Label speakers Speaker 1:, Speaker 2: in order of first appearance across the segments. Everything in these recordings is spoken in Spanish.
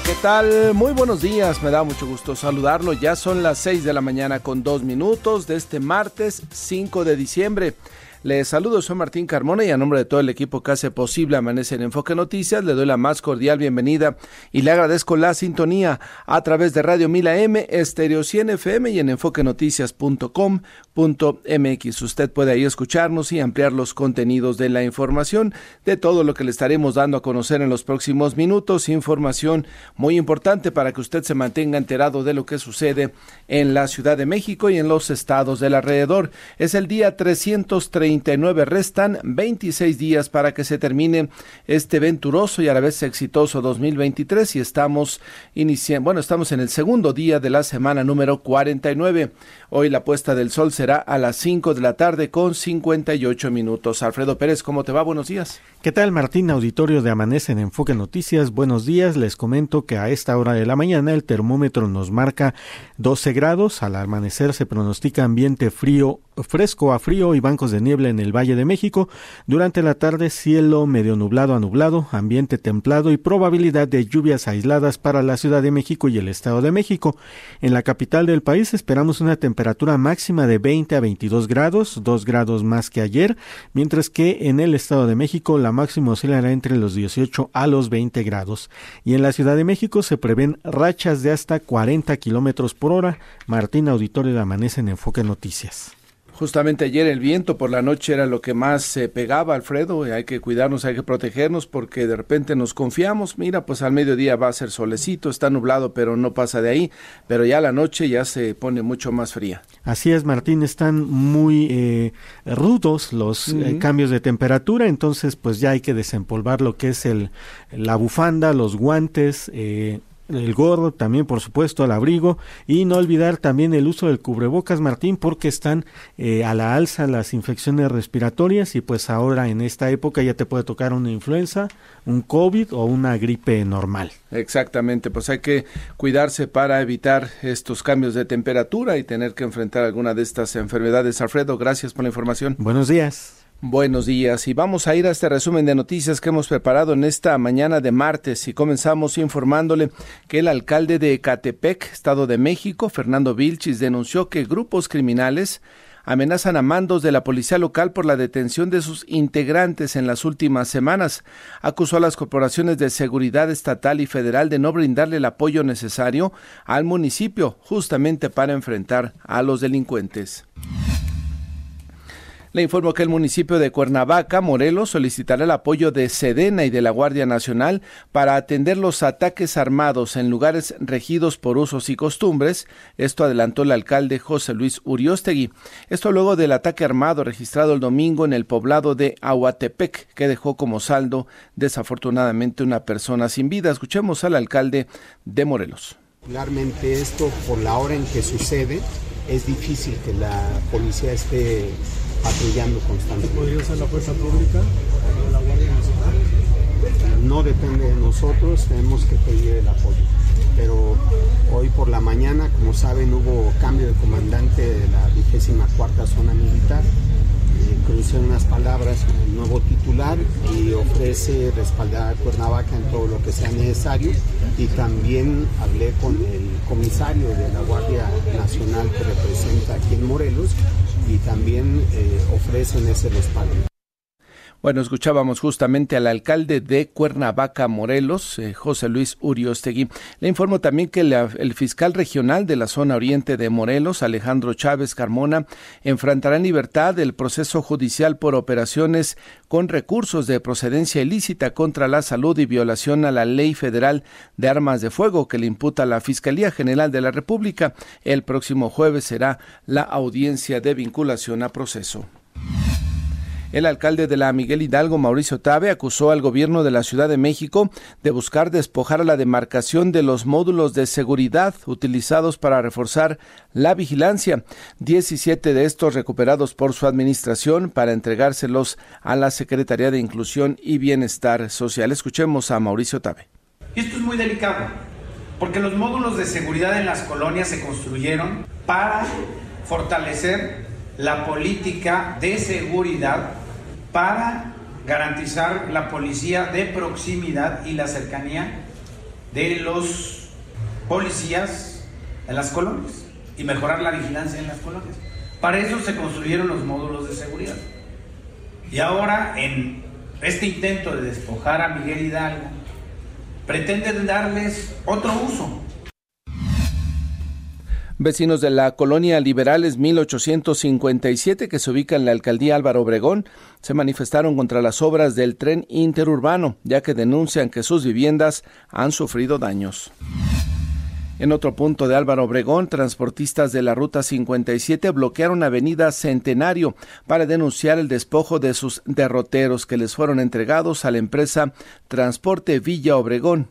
Speaker 1: ¿Qué tal? Muy buenos días, me da mucho gusto saludarlo. Ya son las 6 de la mañana con dos minutos de este martes 5 de diciembre. Les saludo, soy Martín Carmona y a nombre de todo el equipo que hace posible Amanece en Enfoque Noticias, le doy la más cordial bienvenida y le agradezco la sintonía a través de Radio Mila M, Estéreo 100 FM y en enfoquenoticias.com.mx. Usted puede ahí escucharnos y ampliar los contenidos de la información, de todo lo que le estaremos dando a conocer en los próximos minutos, información muy importante para que usted se mantenga enterado de lo que sucede en la Ciudad de México y en los estados del alrededor. Es el día 330 Restan 26 días para que se termine este venturoso y a la vez exitoso 2023 y estamos iniciando, bueno, estamos en el segundo día de la semana número 49. Hoy la puesta del sol será a las 5 de la tarde con 58 minutos. Alfredo Pérez, ¿cómo te va? Buenos días.
Speaker 2: ¿Qué tal, Martín? Auditorio de Amanece en Enfoque Noticias. Buenos días. Les comento que a esta hora de la mañana el termómetro nos marca 12 grados. Al amanecer se pronostica ambiente frío, fresco a frío y bancos de niebla en el Valle de México. Durante la tarde, cielo medio nublado a nublado, ambiente templado y probabilidad de lluvias aisladas para la Ciudad de México y el Estado de México. En la capital del país esperamos una temperatura máxima de 20 a 22 grados, 2 grados más que ayer, mientras que en el Estado de México la máximo oscilará entre los 18 a los 20 grados. Y en la Ciudad de México se prevén rachas de hasta 40 kilómetros por hora. Martín Auditorio de Amanece en Enfoque Noticias.
Speaker 1: Justamente ayer el viento por la noche era lo que más se pegaba, Alfredo, y hay que cuidarnos, hay que protegernos porque de repente nos confiamos, mira, pues al mediodía va a ser solecito, está nublado, pero no pasa de ahí, pero ya la noche ya se pone mucho más fría.
Speaker 2: Así es, Martín, están muy eh, rudos los eh, cambios de temperatura, entonces pues ya hay que desempolvar lo que es el, la bufanda, los guantes, eh, el gorro, también por supuesto al abrigo y no olvidar también el uso del cubrebocas Martín porque están eh, a la alza las infecciones respiratorias y pues ahora en esta época ya te puede tocar una influenza, un COVID o una gripe normal.
Speaker 1: Exactamente, pues hay que cuidarse para evitar estos cambios de temperatura y tener que enfrentar alguna de estas enfermedades. Alfredo, gracias por la información.
Speaker 2: Buenos días.
Speaker 1: Buenos días y vamos a ir a este resumen de noticias que hemos preparado en esta mañana de martes y comenzamos informándole que el alcalde de Ecatepec, Estado de México, Fernando Vilchis, denunció que grupos criminales amenazan a mandos de la policía local por la detención de sus integrantes en las últimas semanas. Acusó a las corporaciones de seguridad estatal y federal de no brindarle el apoyo necesario al municipio justamente para enfrentar a los delincuentes. Le informo que el municipio de Cuernavaca, Morelos, solicitará el apoyo de Sedena y de la Guardia Nacional para atender los ataques armados en lugares regidos por usos y costumbres. Esto adelantó el alcalde José Luis Uriostegui. Esto luego del ataque armado registrado el domingo en el poblado de Ahuatepec, que dejó como saldo desafortunadamente una persona sin vida. Escuchemos al alcalde de Morelos.
Speaker 3: Particularmente esto, por la hora en que sucede, es difícil que la policía esté patrullando constantemente.
Speaker 4: ¿Podría ser la fuerza pública o la Guardia Nacional?
Speaker 3: No depende de nosotros, tenemos que pedir el apoyo. Pero hoy por la mañana, como saben, hubo cambio de comandante de la vigésima cuarta zona militar. Eh, unas palabras el nuevo titular y ofrece respaldar a Cuernavaca en todo lo que sea necesario. Y también hablé con el comisario de la Guardia Nacional que representa aquí en Morelos y también eh, ofrecen ese respaldo.
Speaker 1: Bueno, escuchábamos justamente al alcalde de Cuernavaca, Morelos, eh, José Luis Uriostegui. Le informo también que el fiscal regional de la zona oriente de Morelos, Alejandro Chávez Carmona, enfrentará en libertad el proceso judicial por operaciones con recursos de procedencia ilícita contra la salud y violación a la ley federal de armas de fuego que le imputa la Fiscalía General de la República. El próximo jueves será la audiencia de vinculación a proceso. El alcalde de la Miguel Hidalgo, Mauricio Tabe, acusó al gobierno de la Ciudad de México de buscar despojar a la demarcación de los módulos de seguridad utilizados para reforzar la vigilancia. 17 de estos recuperados por su administración para entregárselos a la Secretaría de Inclusión y Bienestar Social. Escuchemos a Mauricio Tabe.
Speaker 5: Esto es muy delicado, porque los módulos de seguridad en las colonias se construyeron para fortalecer la política de seguridad para garantizar la policía de proximidad y la cercanía de los policías en las colonias y mejorar la vigilancia en las colonias. Para eso se construyeron los módulos de seguridad. Y ahora, en este intento de despojar a Miguel Hidalgo, pretenden darles otro uso,
Speaker 1: Vecinos de la colonia Liberales 1857, que se ubica en la alcaldía Álvaro Obregón, se manifestaron contra las obras del tren interurbano, ya que denuncian que sus viviendas han sufrido daños. En otro punto de Álvaro Obregón, transportistas de la Ruta 57 bloquearon Avenida Centenario para denunciar el despojo de sus derroteros que les fueron entregados a la empresa Transporte Villa Obregón.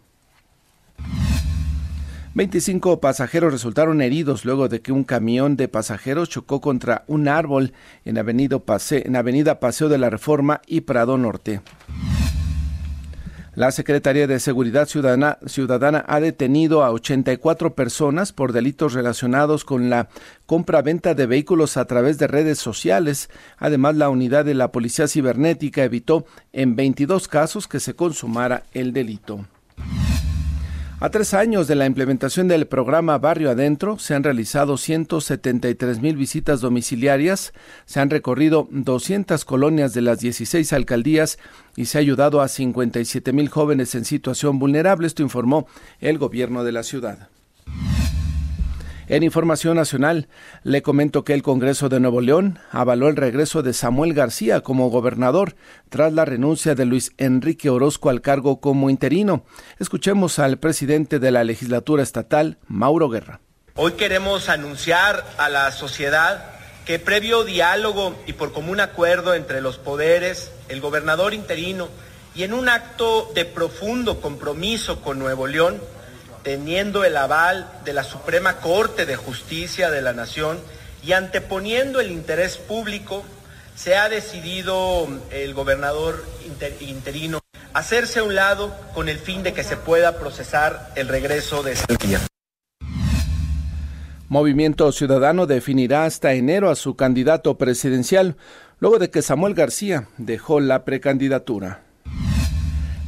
Speaker 1: 25 pasajeros resultaron heridos luego de que un camión de pasajeros chocó contra un árbol en Avenida, en Avenida Paseo de la Reforma y Prado Norte. La Secretaría de Seguridad Ciudadana, Ciudadana, ha detenido a 84 personas por delitos relacionados con la compra-venta de vehículos a través de redes sociales. Además, la unidad de la Policía Cibernética evitó en 22 casos que se consumara el delito. A tres años de la implementación del programa Barrio Adentro, se han realizado 173 mil visitas domiciliarias, se han recorrido 200 colonias de las 16 alcaldías y se ha ayudado a 57 mil jóvenes en situación vulnerable. Esto informó el gobierno de la ciudad. En información nacional, le comento que el Congreso de Nuevo León avaló el regreso de Samuel García como gobernador tras la renuncia de Luis Enrique Orozco al cargo como interino. Escuchemos al presidente de la legislatura estatal, Mauro Guerra.
Speaker 6: Hoy queremos anunciar a la sociedad que previo diálogo y por común acuerdo entre los poderes, el gobernador interino y en un acto de profundo compromiso con Nuevo León, teniendo el aval de la Suprema Corte de Justicia de la Nación y anteponiendo el interés público, se ha decidido el gobernador interino hacerse a un lado con el fin de que se pueda procesar el regreso de día.
Speaker 1: Movimiento Ciudadano definirá hasta enero a su candidato presidencial, luego de que Samuel García dejó la precandidatura.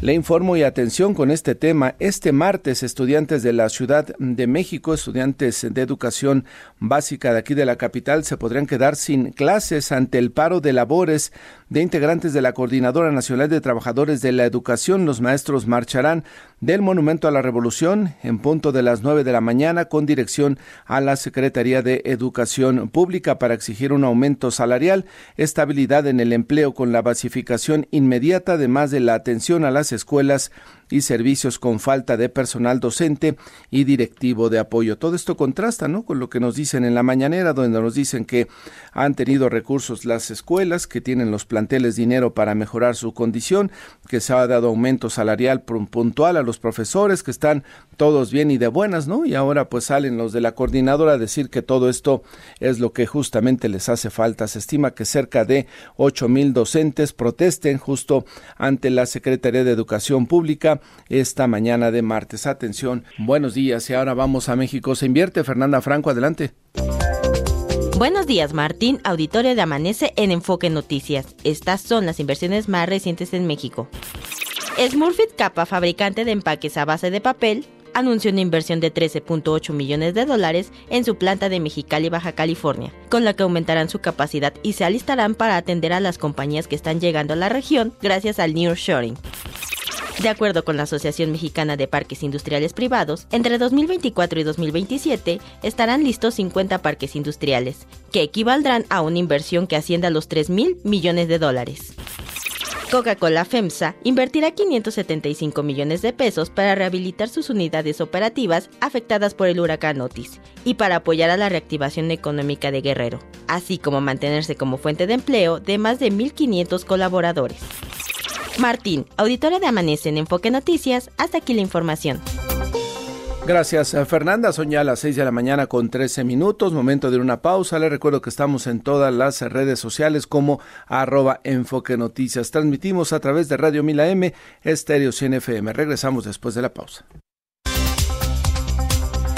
Speaker 1: Le informo y atención con este tema. Este martes, estudiantes de la Ciudad de México, estudiantes de educación básica de aquí de la capital, se podrían quedar sin clases ante el paro de labores de integrantes de la Coordinadora Nacional de Trabajadores de la Educación. Los maestros marcharán del Monumento a la Revolución en punto de las nueve de la mañana con dirección a la Secretaría de Educación Pública para exigir un aumento salarial, estabilidad en el empleo con la basificación inmediata, además de la atención a las escuelas y servicios con falta de personal docente y directivo de apoyo. Todo esto contrasta, ¿no? Con lo que nos dicen en la mañanera, donde nos dicen que han tenido recursos las escuelas, que tienen los planteles dinero para mejorar su condición, que se ha dado aumento salarial puntual a los profesores, que están todos bien y de buenas, ¿no? Y ahora pues salen los de la coordinadora a decir que todo esto es lo que justamente les hace falta. Se estima que cerca de ocho mil docentes protesten justo ante la Secretaría de Educación Pública esta mañana de martes. Atención, buenos días y ahora vamos a México. Se invierte Fernanda Franco, adelante.
Speaker 7: Buenos días, Martín, auditorio de Amanece en Enfoque Noticias. Estas son las inversiones más recientes en México. Smurfit Kappa, fabricante de empaques a base de papel, anunció una inversión de 13.8 millones de dólares en su planta de Mexicali, Baja California, con la que aumentarán su capacidad y se alistarán para atender a las compañías que están llegando a la región gracias al nearshoring. De acuerdo con la Asociación Mexicana de Parques Industriales Privados, entre 2024 y 2027 estarán listos 50 parques industriales, que equivaldrán a una inversión que ascienda a los 3 mil millones de dólares. Coca-Cola FEMSA invertirá 575 millones de pesos para rehabilitar sus unidades operativas afectadas por el huracán Otis y para apoyar a la reactivación económica de Guerrero, así como mantenerse como fuente de empleo de más de 1.500 colaboradores. Martín, auditora de Amanece en Enfoque Noticias, hasta aquí la información.
Speaker 1: Gracias, eh, Fernanda. Son ya las 6 de la mañana con 13 minutos. Momento de una pausa. Le recuerdo que estamos en todas las redes sociales como arroba enfoque noticias. Transmitimos a través de Radio Mila M, Estéreo 100 FM. Regresamos después de la pausa.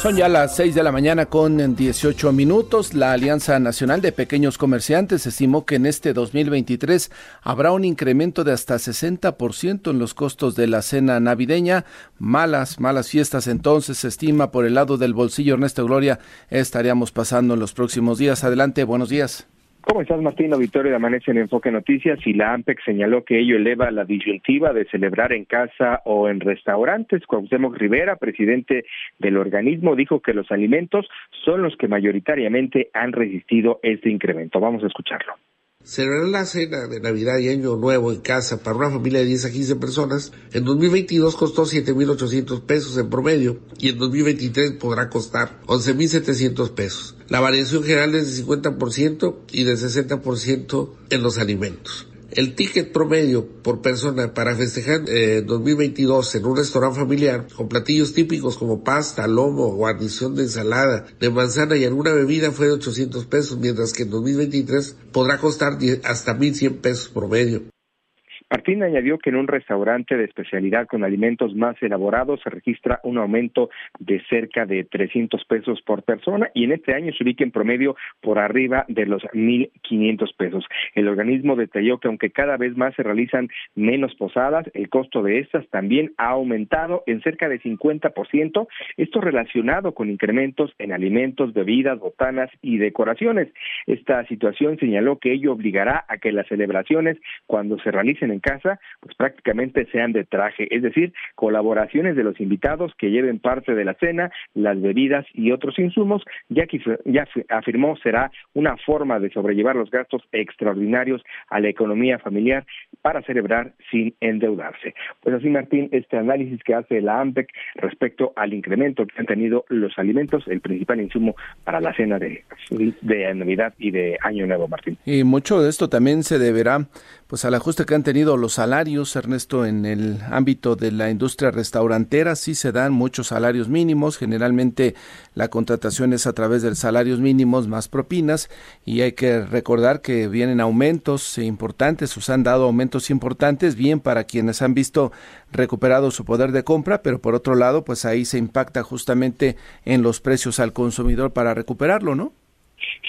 Speaker 1: Son ya las 6 de la mañana con 18 minutos. La Alianza Nacional de Pequeños Comerciantes estimó que en este 2023 habrá un incremento de hasta 60% en los costos de la cena navideña. Malas, malas fiestas entonces se estima por el lado del bolsillo Ernesto Gloria estaríamos pasando en los próximos días. Adelante, buenos días.
Speaker 8: ¿Cómo estás, Martín? Auditorio de Amanece en Enfoque Noticias y la AMPEC señaló que ello eleva la disyuntiva de celebrar en casa o en restaurantes. Cuauhtémoc Rivera, presidente del organismo, dijo que los alimentos son los que mayoritariamente han resistido este incremento. Vamos a escucharlo.
Speaker 9: Celebrar la cena de Navidad y Año Nuevo en casa para una familia de 10 a 15 personas en 2022 costó 7.800 pesos en promedio y en 2023 podrá costar 11.700 pesos. La variación general es de 50% y de 60% en los alimentos. El ticket promedio por persona para festejar eh, 2022 en un restaurante familiar con platillos típicos como pasta, lomo, guarnición de ensalada, de manzana y alguna bebida fue de 800 pesos, mientras que en 2023 podrá costar hasta 1100 pesos promedio.
Speaker 8: Martín añadió que en un restaurante de especialidad con alimentos más elaborados se registra un aumento de cerca de 300 pesos por persona y en este año se ubica en promedio por arriba de los 1.500 pesos. El organismo detalló que aunque cada vez más se realizan menos posadas, el costo de estas también ha aumentado en cerca de 50%, esto relacionado con incrementos en alimentos, bebidas, botanas y decoraciones. Esta situación señaló que ello obligará a que las celebraciones, cuando se realicen en casa, pues prácticamente sean de traje, es decir, colaboraciones de los invitados que lleven parte de la cena, las bebidas y otros insumos, ya que ya afirmó será una forma de sobrellevar los gastos extraordinarios a la economía familiar para celebrar sin endeudarse. Pues así, Martín, este análisis que hace la AMPEC respecto al incremento que han tenido los alimentos, el principal insumo para la cena de, de Navidad y de Año Nuevo, Martín.
Speaker 1: Y mucho de esto también se deberá pues al ajuste que han tenido los salarios, Ernesto, en el ámbito de la industria restaurantera, sí se dan muchos salarios mínimos, generalmente la contratación es a través de salarios mínimos más propinas. Y hay que recordar que vienen aumentos importantes, os han dado aumentos importantes, bien para quienes han visto recuperado su poder de compra, pero por otro lado, pues ahí se impacta justamente en los precios al consumidor para recuperarlo, ¿no?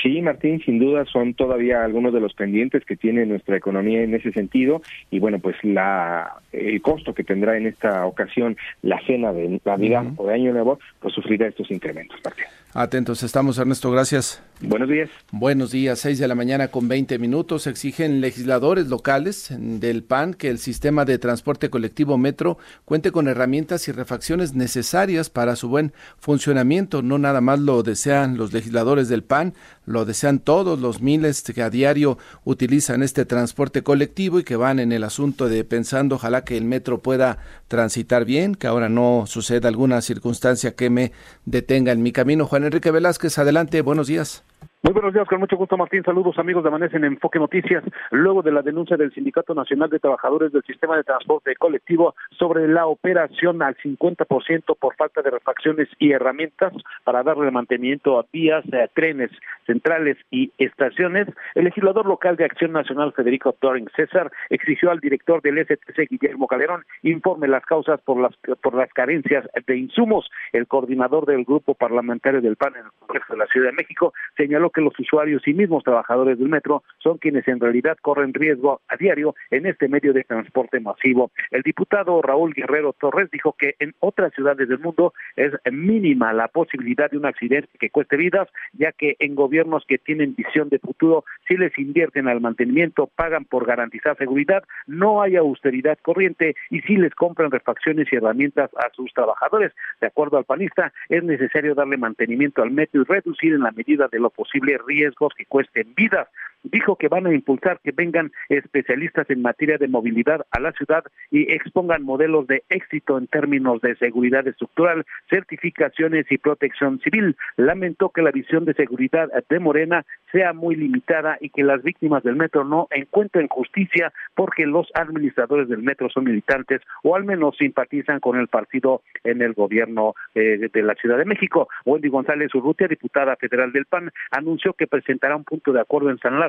Speaker 8: Sí, Martín, sin duda son todavía algunos de los pendientes que tiene nuestra economía en ese sentido y bueno, pues la el costo que tendrá en esta ocasión la cena de Navidad o de Año Nuevo, pues sufrirá estos incrementos, Martín.
Speaker 1: Atentos estamos, Ernesto, gracias.
Speaker 8: Buenos días.
Speaker 1: Buenos días, seis de la mañana con 20 minutos. Exigen legisladores locales del PAN que el sistema de transporte colectivo Metro cuente con herramientas y refacciones necesarias para su buen funcionamiento. No nada más lo desean los legisladores del PAN, lo desean todos los miles que a diario utilizan este transporte colectivo y que van en el asunto de pensando ojalá que el metro pueda transitar bien, que ahora no suceda alguna circunstancia que me detenga en mi camino. Juan Enrique Velázquez, adelante, buenos días.
Speaker 10: Muy buenos días, con mucho gusto Martín. Saludos amigos de Amanece en Enfoque Noticias. Luego de la denuncia del Sindicato Nacional de Trabajadores del Sistema de Transporte Colectivo sobre la operación al 50% por falta de refacciones y herramientas para darle mantenimiento a vías, eh, trenes centrales y estaciones, el legislador local de Acción Nacional Federico Doring César exigió al director del STC Guillermo Calderón informe las causas por las por las carencias de insumos. El coordinador del grupo parlamentario del PAN en el Congreso de la Ciudad de México señaló que los usuarios y mismos trabajadores del metro son quienes en realidad corren riesgo a diario en este medio de transporte masivo. El diputado Raúl Guerrero Torres dijo que en otras ciudades del mundo es mínima la posibilidad de un accidente que cueste vidas, ya que en gobiernos que tienen visión de futuro, si les invierten al mantenimiento, pagan por garantizar seguridad, no hay austeridad corriente y si les compran refacciones y herramientas a sus trabajadores. De acuerdo al panista, es necesario darle mantenimiento al metro y reducir en la medida de lo posible riesgos que cuesten vidas dijo que van a impulsar que vengan especialistas en materia de movilidad a la ciudad y expongan modelos de éxito en términos de seguridad estructural, certificaciones y protección civil. Lamentó que la visión de seguridad de Morena sea muy limitada y que las víctimas del metro no encuentren justicia porque los administradores del metro son militantes o al menos simpatizan con el partido en el gobierno eh, de la Ciudad de México. Wendy González Urrutia, diputada federal del PAN, anunció que presentará un punto de acuerdo en San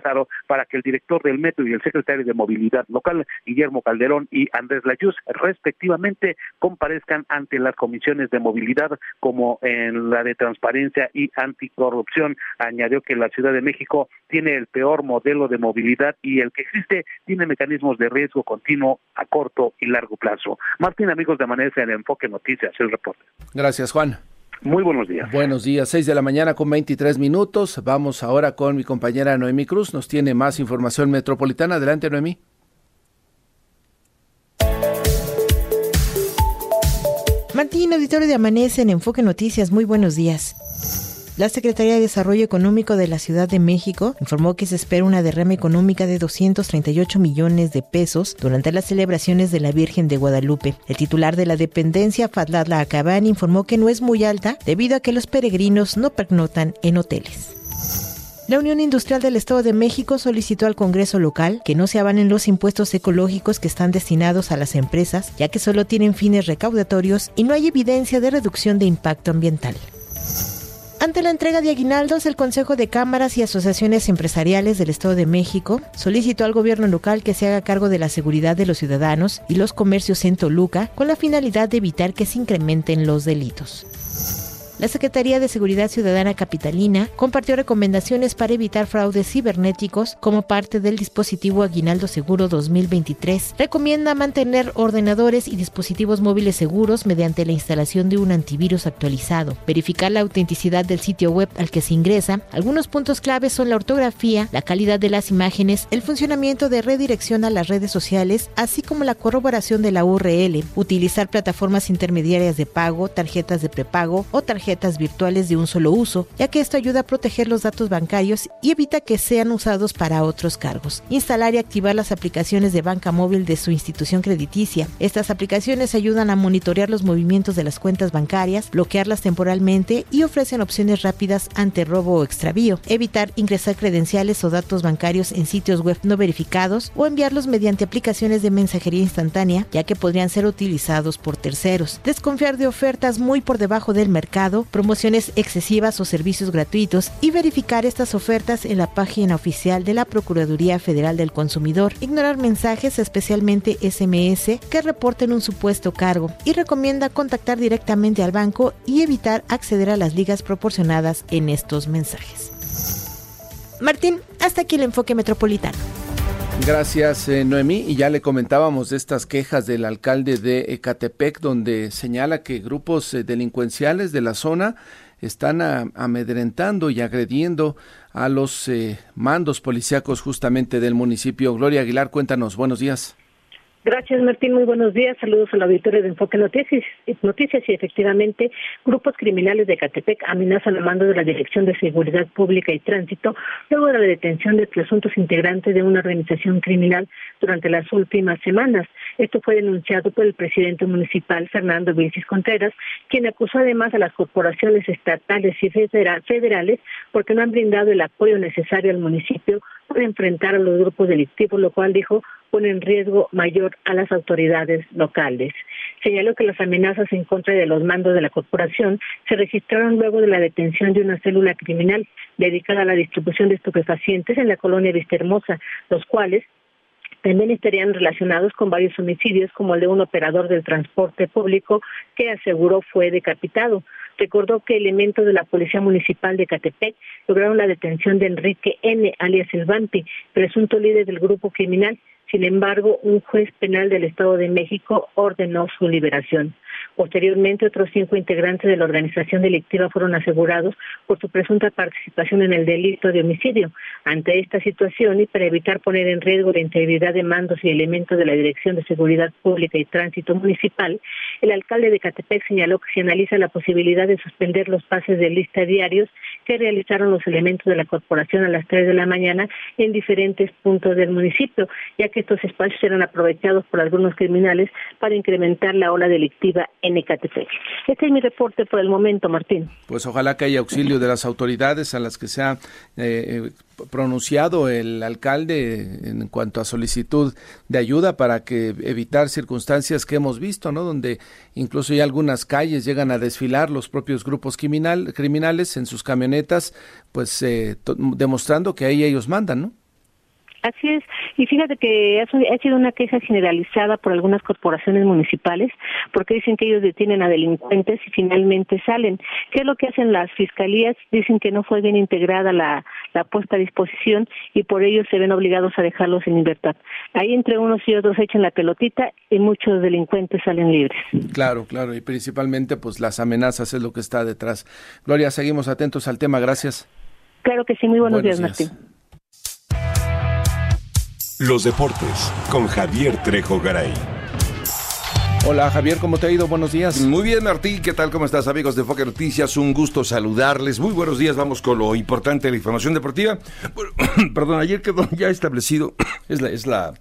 Speaker 10: para que el director del metro y el secretario de movilidad local, Guillermo Calderón y Andrés Layuz, respectivamente, comparezcan ante las comisiones de movilidad como en la de transparencia y anticorrupción. Añadió que la Ciudad de México tiene el peor modelo de movilidad y el que existe tiene mecanismos de riesgo continuo a corto y largo plazo. Martín, amigos de Amanece en Enfoque Noticias, el reporte.
Speaker 1: Gracias, Juan.
Speaker 10: Muy buenos días.
Speaker 1: Buenos días, 6 de la mañana con 23 minutos. Vamos ahora con mi compañera Noemí Cruz. Nos tiene más información metropolitana. Adelante, Noemí.
Speaker 11: Martín, auditorio de Amanece en Enfoque Noticias. Muy buenos días. La Secretaría de Desarrollo Económico de la Ciudad de México informó que se espera una derrama económica de 238 millones de pesos durante las celebraciones de la Virgen de Guadalupe. El titular de la dependencia, Fadladla Acaban, informó que no es muy alta debido a que los peregrinos no pernotan en hoteles. La Unión Industrial del Estado de México solicitó al Congreso local que no se avanen los impuestos ecológicos que están destinados a las empresas, ya que solo tienen fines recaudatorios y no hay evidencia de reducción de impacto ambiental. Ante la entrega de aguinaldos, el Consejo de Cámaras y Asociaciones Empresariales del Estado de México solicitó al gobierno local que se haga cargo de la seguridad de los ciudadanos y los comercios en Toluca con la finalidad de evitar que se incrementen los delitos. La Secretaría de Seguridad Ciudadana Capitalina compartió recomendaciones para evitar fraudes cibernéticos como parte del dispositivo Aguinaldo Seguro 2023. Recomienda mantener ordenadores y dispositivos móviles seguros mediante la instalación de un antivirus actualizado, verificar la autenticidad del sitio web al que se ingresa. Algunos puntos claves son la ortografía, la calidad de las imágenes, el funcionamiento de redirección a las redes sociales, así como la corroboración de la URL, utilizar plataformas intermediarias de pago, tarjetas de prepago o tarjetas virtuales de un solo uso, ya que esto ayuda a proteger los datos bancarios y evita que sean usados para otros cargos. Instalar y activar las aplicaciones de banca móvil de su institución crediticia. Estas aplicaciones ayudan a monitorear los movimientos de las cuentas bancarias, bloquearlas temporalmente y ofrecen opciones rápidas ante robo o extravío. Evitar ingresar credenciales o datos bancarios en sitios web no verificados o enviarlos mediante aplicaciones de mensajería instantánea, ya que podrían ser utilizados por terceros. Desconfiar de ofertas muy por debajo del mercado promociones excesivas o servicios gratuitos y verificar estas ofertas en la página oficial de la Procuraduría Federal del Consumidor. Ignorar mensajes, especialmente SMS, que reporten un supuesto cargo y recomienda contactar directamente al banco y evitar acceder a las ligas proporcionadas en estos mensajes. Martín, hasta aquí el enfoque metropolitano.
Speaker 1: Gracias, eh, Noemí. Y ya le comentábamos de estas quejas del alcalde de Ecatepec, donde señala que grupos eh, delincuenciales de la zona están amedrentando y agrediendo a los eh, mandos policíacos justamente del municipio. Gloria Aguilar, cuéntanos. Buenos días.
Speaker 12: Gracias, Martín. Muy buenos días. Saludos a la auditorio de Enfoque Noticias. Noticias y efectivamente, grupos criminales de Catepec amenazan a mando de la Dirección de Seguridad Pública y Tránsito luego de la detención de presuntos integrantes de una organización criminal durante las últimas semanas. Esto fue denunciado por el presidente municipal, Fernando Vilcis Contreras, quien acusó además a las corporaciones estatales y federales porque no han brindado el apoyo necesario al municipio para enfrentar a los grupos delictivos, lo cual dijo pone en riesgo mayor a las autoridades locales. Señaló que las amenazas en contra de los mandos de la corporación se registraron luego de la detención de una célula criminal dedicada a la distribución de estupefacientes en la colonia Vista Hermosa, los cuales también estarían relacionados con varios homicidios, como el de un operador del transporte público que aseguró fue decapitado. Recordó que elementos de la Policía Municipal de Catepec lograron la detención de Enrique N., alias El Vampi, presunto líder del grupo criminal. Sin embargo, un juez penal del Estado de México ordenó su liberación. Posteriormente, otros cinco integrantes de la organización delictiva fueron asegurados por su presunta participación en el delito de homicidio. Ante esta situación y para evitar poner en riesgo la integridad de mandos y elementos de la Dirección de Seguridad Pública y Tránsito Municipal, el alcalde de Catepec señaló que se analiza la posibilidad de suspender los pases de lista diarios que realizaron los elementos de la corporación a las 3 de la mañana en diferentes puntos del municipio, ya que estos espacios eran aprovechados por algunos criminales para incrementar la ola delictiva en Ecatepec. Este es mi reporte por el momento, Martín.
Speaker 1: Pues ojalá que haya auxilio de las autoridades a las que se ha eh, pronunciado el alcalde en cuanto a solicitud de ayuda para que evitar circunstancias que hemos visto, ¿no? Donde incluso ya algunas calles llegan a desfilar los propios grupos criminal, criminales en sus camionetas, pues eh, demostrando que ahí ellos mandan, ¿no?
Speaker 12: Así es, y fíjate que ha sido una queja generalizada por algunas corporaciones municipales porque dicen que ellos detienen a delincuentes y finalmente salen. ¿Qué es lo que hacen las fiscalías? Dicen que no fue bien integrada la, la puesta a disposición y por ello se ven obligados a dejarlos en libertad. Ahí entre unos y otros echan la pelotita y muchos delincuentes salen libres.
Speaker 1: Claro, claro, y principalmente pues las amenazas es lo que está detrás. Gloria, seguimos atentos al tema, gracias.
Speaker 12: Claro que sí, muy buenos, días, Martín.
Speaker 13: Los deportes con Javier Trejo Garay.
Speaker 1: Hola Javier, ¿cómo te ha ido? Buenos días.
Speaker 14: Muy bien Martín, ¿qué tal? ¿Cómo estás amigos de Foque Noticias? Un gusto saludarles. Muy buenos días, vamos con lo importante de la información deportiva. perdón, ayer quedó ya establecido, es la, es la,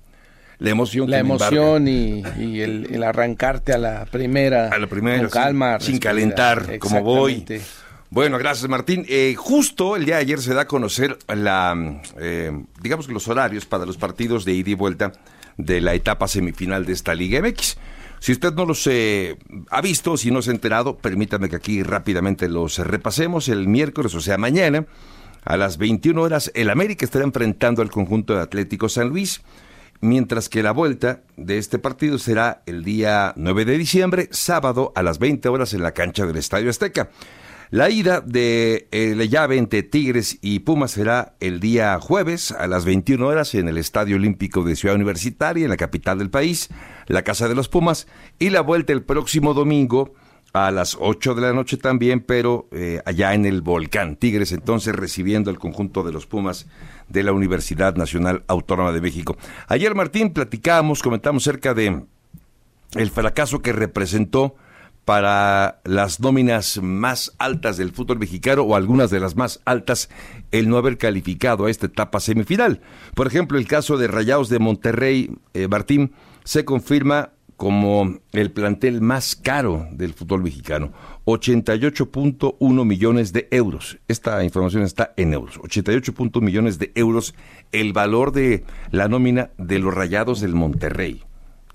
Speaker 14: la emoción.
Speaker 1: La emoción y, el, arrancarte a la primera.
Speaker 14: A la primera.
Speaker 1: Con calma.
Speaker 14: Sin, calentar, como voy. Bueno, gracias Martín. Eh, justo el día de ayer se da a conocer la, eh, digamos que los horarios para los partidos de ida y vuelta de la etapa semifinal de esta Liga MX. Si usted no los eh, ha visto, si no se ha enterado, permítame que aquí rápidamente los repasemos. El miércoles, o sea, mañana, a las 21 horas, el América estará enfrentando al conjunto de Atlético San Luis, mientras que la vuelta de este partido será el día 9 de diciembre, sábado, a las 20 horas en la cancha del Estadio Azteca. La ida de eh, la llave entre Tigres y Pumas será el día jueves a las 21 horas en el Estadio Olímpico de Ciudad Universitaria, en la capital del país, la Casa de los Pumas, y la vuelta el próximo domingo a las 8 de la noche también, pero eh, allá en el Volcán. Tigres entonces recibiendo el conjunto de los Pumas de la Universidad Nacional Autónoma de México. Ayer, Martín, platicábamos, comentamos cerca de el fracaso que representó para las nóminas más altas del fútbol mexicano o algunas de las más altas el no haber calificado a esta etapa semifinal. Por ejemplo, el caso de Rayados de Monterrey, eh, Martín, se confirma como el plantel más caro del fútbol mexicano, 88.1 millones de euros. Esta información está en euros, 88.1 millones de euros el valor de la nómina de los Rayados del Monterrey.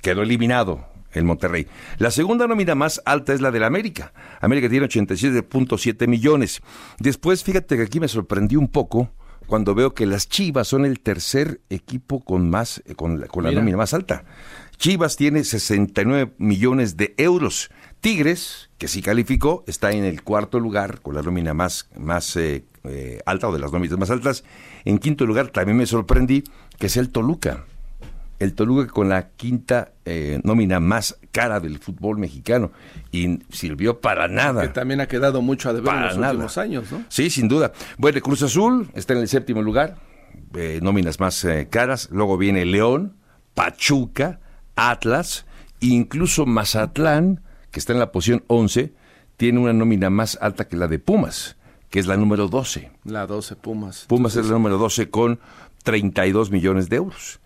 Speaker 14: Quedó eliminado el Monterrey. La segunda nómina más alta es la del América. América tiene 87.7 millones. Después, fíjate que aquí me sorprendió un poco cuando veo que las Chivas son el tercer equipo con más eh, con la, con la nómina más alta. Chivas tiene 69 millones de euros. Tigres, que sí calificó, está en el cuarto lugar con la nómina más, más eh, eh, alta o de las nóminas más altas. En quinto lugar también me sorprendí que es el Toluca el Toluca con la quinta eh, nómina más cara del fútbol mexicano y sirvió para nada.
Speaker 1: Que también ha quedado mucho a deber en los últimos años, ¿no?
Speaker 14: Sí, sin duda. Bueno, Cruz Azul está en el séptimo lugar, eh, nóminas más eh, caras. Luego viene León, Pachuca, Atlas, incluso Mazatlán, que está en la posición 11, tiene una nómina más alta que la de Pumas, que es la número 12.
Speaker 1: La 12, Pumas.
Speaker 14: Pumas es la número 12 con 32 millones de euros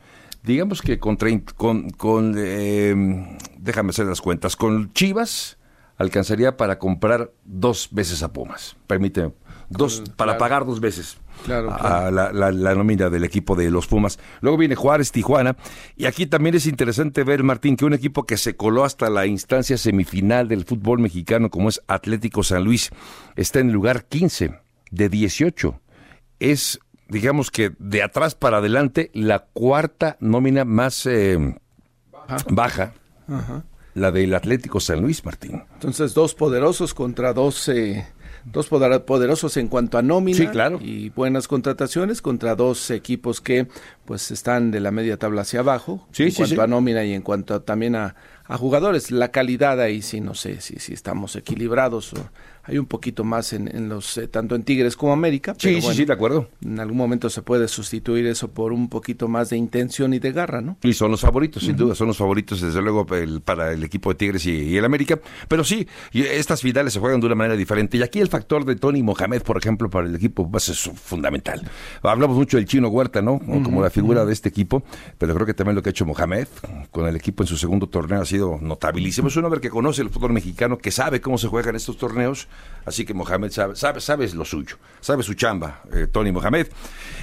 Speaker 14: digamos que con, con, con em, déjame hacer las cuentas, con Chivas alcanzaría para comprar dos veces a Pumas, permíteme, dos, para pagar dos veces a la, la, nómina del equipo de los Pumas. Luego viene Juárez, Tijuana, y aquí también es interesante ver, Martín, que un equipo que se coló hasta la instancia semifinal del fútbol mexicano, como es Atlético San Luis, está en el lugar 15 de 18. Es digamos que de atrás para adelante, la cuarta nómina más eh, baja. la del Atlético San Luis, Martín.
Speaker 1: Entonces, dos poderosos contra dos, dos poderosos en cuanto a nómina
Speaker 14: claro.
Speaker 1: y buenas contrataciones contra dos equipos que pues están de la media tabla hacia abajo en cuanto a nómina y en cuanto también a, a jugadores. La calidad ahí sí no sé si, si estamos equilibrados o hay un poquito más en, en los eh, tanto en Tigres como América.
Speaker 14: sí, sí, sí, de acuerdo.
Speaker 1: En algún momento se puede sustituir eso por un poquito más de intención y de garra, ¿no?
Speaker 14: Y son los favoritos, sin duda, son los favoritos desde luego para el equipo de Tigres y, el América. Pero sí, estas finales se juegan de una manera diferente. Y aquí el factor de Tony Mohamed, por ejemplo, para el equipo pues, es fundamental. Hablamos mucho del chino Huerta, ¿no? Como la figura de este equipo, pero creo que también lo que ha hecho Mohamed con el equipo en su segundo torneo ha sido notabilísimo. Es un hombre que conoce el fútbol mexicano, que sabe cómo se juegan estos torneos Así que Mohamed sabe, sabe, lo suyo, sabe su chamba, eh, Tony Mohamed.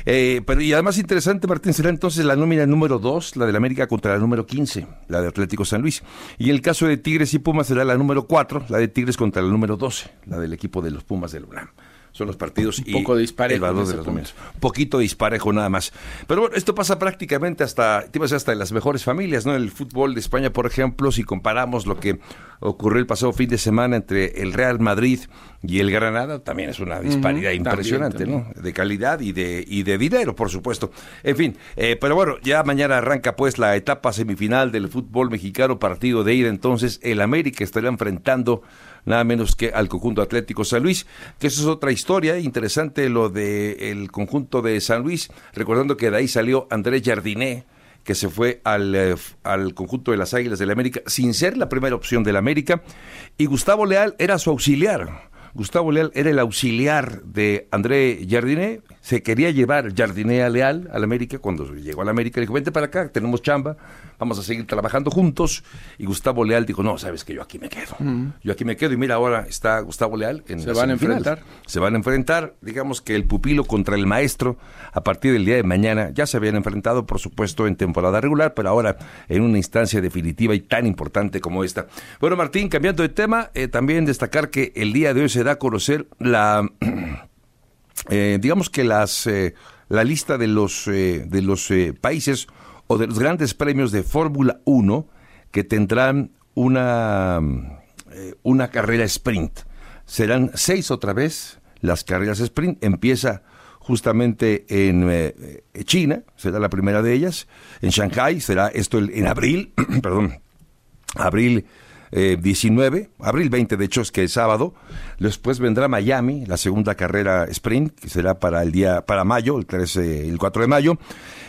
Speaker 14: Eh, pero y además interesante, Martín, será entonces la nómina número 2, la del América contra la número 15, la de Atlético San Luis. Y el caso de Tigres y Pumas será la número 4, la de Tigres contra la número 12, la del equipo de los Pumas del UNAM son los partidos
Speaker 1: un poco disparejo
Speaker 14: el valor de los números. Poquito disparejo nada más. Pero bueno, esto pasa prácticamente hasta, hasta en las mejores familias, ¿no? El fútbol de España, por ejemplo, si comparamos lo que ocurrió el pasado fin de semana entre el Real Madrid y el Granada, también es una disparidad impresionante, ¿no? De calidad y de, y de dinero, por supuesto. En fin, eh, pero bueno, ya mañana arranca pues la etapa semifinal del fútbol mexicano, partido de ida entonces, el América estará enfrentando nada menos que al conjunto Atlético San Luis, que eso es otra historia interesante lo del conjunto de San Luis, recordando que de ahí salió Andrés Jardiné, que se fue al, eh, al conjunto de las Águilas del la América sin ser la primera opción del América, y Gustavo Leal era su auxiliar. Gustavo Leal era el auxiliar de André Jardiné, se quería llevar Jardiné a Leal al América, cuando llegó al América le dijo, vente para acá, tenemos chamba, vamos a seguir trabajando juntos, y Gustavo Leal dijo, no, sabes que yo aquí me quedo, yo aquí me quedo, y mira, ahora está Gustavo Leal en
Speaker 1: Se van a enfrentar.
Speaker 14: Se van a enfrentar, digamos que el pupilo contra el maestro, a partir del día de mañana, ya se habían enfrentado, por supuesto, en temporada regular, pero ahora en una instancia definitiva y tan importante como esta. Bueno, Martín, cambiando de tema, eh, también destacar que el día de hoy se da a conocer la, eh, digamos que las, eh, la lista de los, eh, de los países o de los grandes premios de Fórmula 1 que tendrán una, una carrera sprint. Serán seis otra vez las carreras sprint. Empieza justamente en China, será la primera de ellas. En Shanghai será esto en abril, perdón, abril 19, eh, abril 20 de hecho es que es sábado. Después vendrá Miami, la segunda carrera sprint, que será para el día, para mayo, el 13, el 4 de mayo.